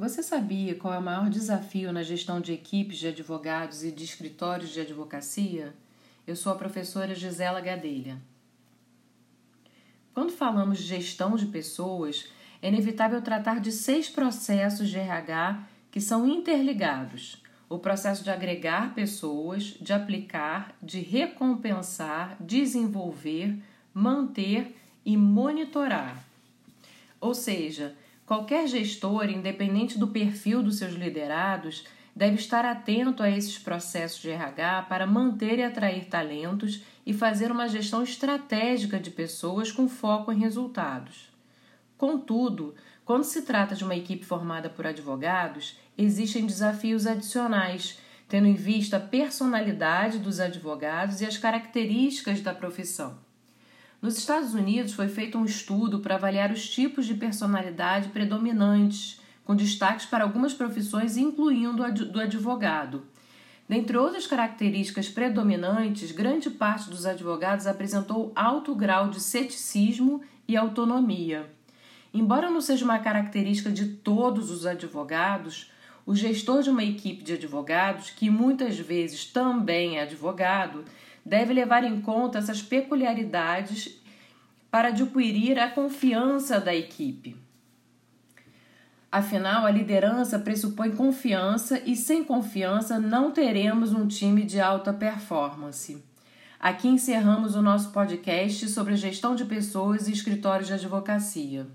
Você sabia qual é o maior desafio na gestão de equipes de advogados e de escritórios de advocacia? Eu sou a professora Gisela Gadelha. Quando falamos de gestão de pessoas, é inevitável tratar de seis processos de RH que são interligados: o processo de agregar pessoas, de aplicar, de recompensar, desenvolver, manter e monitorar. Ou seja, qualquer gestor, independente do perfil dos seus liderados, deve estar atento a esses processos de RH para manter e atrair talentos e fazer uma gestão estratégica de pessoas com foco em resultados. Contudo, quando se trata de uma equipe formada por advogados, existem desafios adicionais, tendo em vista a personalidade dos advogados e as características da profissão. Nos Estados Unidos foi feito um estudo para avaliar os tipos de personalidade predominantes, com destaques para algumas profissões, incluindo a do advogado. Dentre outras características predominantes, grande parte dos advogados apresentou alto grau de ceticismo e autonomia. Embora não seja uma característica de todos os advogados, o gestor de uma equipe de advogados, que muitas vezes também é advogado, deve levar em conta essas peculiaridades para adquirir a confiança da equipe. Afinal, a liderança pressupõe confiança e sem confiança não teremos um time de alta performance. Aqui encerramos o nosso podcast sobre gestão de pessoas e escritórios de advocacia.